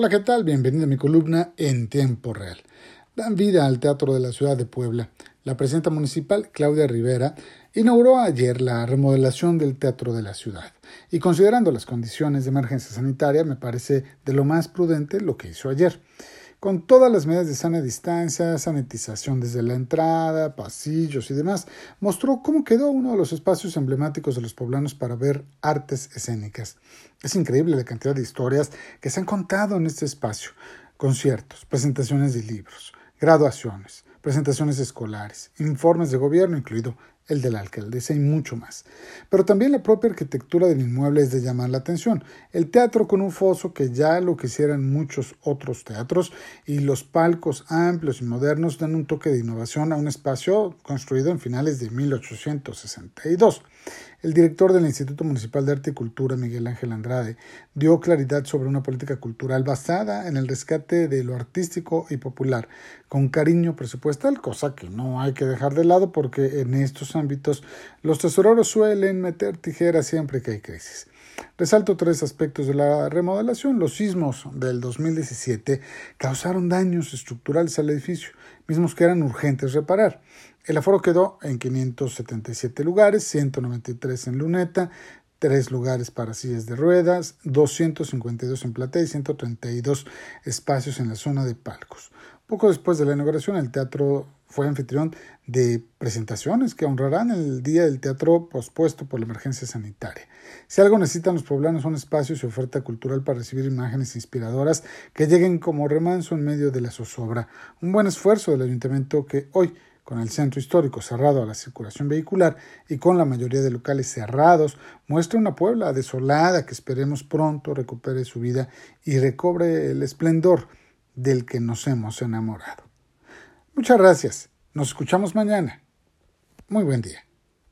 Hola, ¿qué tal? Bienvenido a mi columna en tiempo real. Dan vida al Teatro de la Ciudad de Puebla. La presidenta municipal, Claudia Rivera, inauguró ayer la remodelación del Teatro de la Ciudad. Y considerando las condiciones de emergencia sanitaria, me parece de lo más prudente lo que hizo ayer con todas las medidas de sana distancia, sanitización desde la entrada, pasillos y demás, mostró cómo quedó uno de los espacios emblemáticos de los poblanos para ver artes escénicas. Es increíble la cantidad de historias que se han contado en este espacio, conciertos, presentaciones de libros, graduaciones, presentaciones escolares, informes de gobierno, incluido el de la alcaldesa y mucho más. Pero también la propia arquitectura del inmueble es de llamar la atención. El teatro con un foso que ya lo quisieran muchos otros teatros y los palcos amplios y modernos dan un toque de innovación a un espacio construido en finales de 1862. El director del Instituto Municipal de Arte y Cultura, Miguel Ángel Andrade, dio claridad sobre una política cultural basada en el rescate de lo artístico y popular, con cariño presupuestal, cosa que no hay que dejar de lado porque en estos ámbitos los tesoreros suelen meter tijeras siempre que hay crisis. Resalto tres aspectos de la remodelación. Los sismos del 2017 causaron daños estructurales al edificio, mismos que eran urgentes reparar. El aforo quedó en 577 lugares, 193 en luneta, 3 lugares para sillas de ruedas, 252 en platea y 132 espacios en la zona de palcos. Poco después de la inauguración, el teatro fue anfitrión de presentaciones que honrarán el día del teatro pospuesto por la emergencia sanitaria. Si algo necesitan los poblanos son espacios y oferta cultural para recibir imágenes inspiradoras que lleguen como remanso en medio de la zozobra. Un buen esfuerzo del ayuntamiento que hoy con el centro histórico cerrado a la circulación vehicular y con la mayoría de locales cerrados, muestra una Puebla desolada que esperemos pronto recupere su vida y recobre el esplendor del que nos hemos enamorado. Muchas gracias. Nos escuchamos mañana. Muy buen día.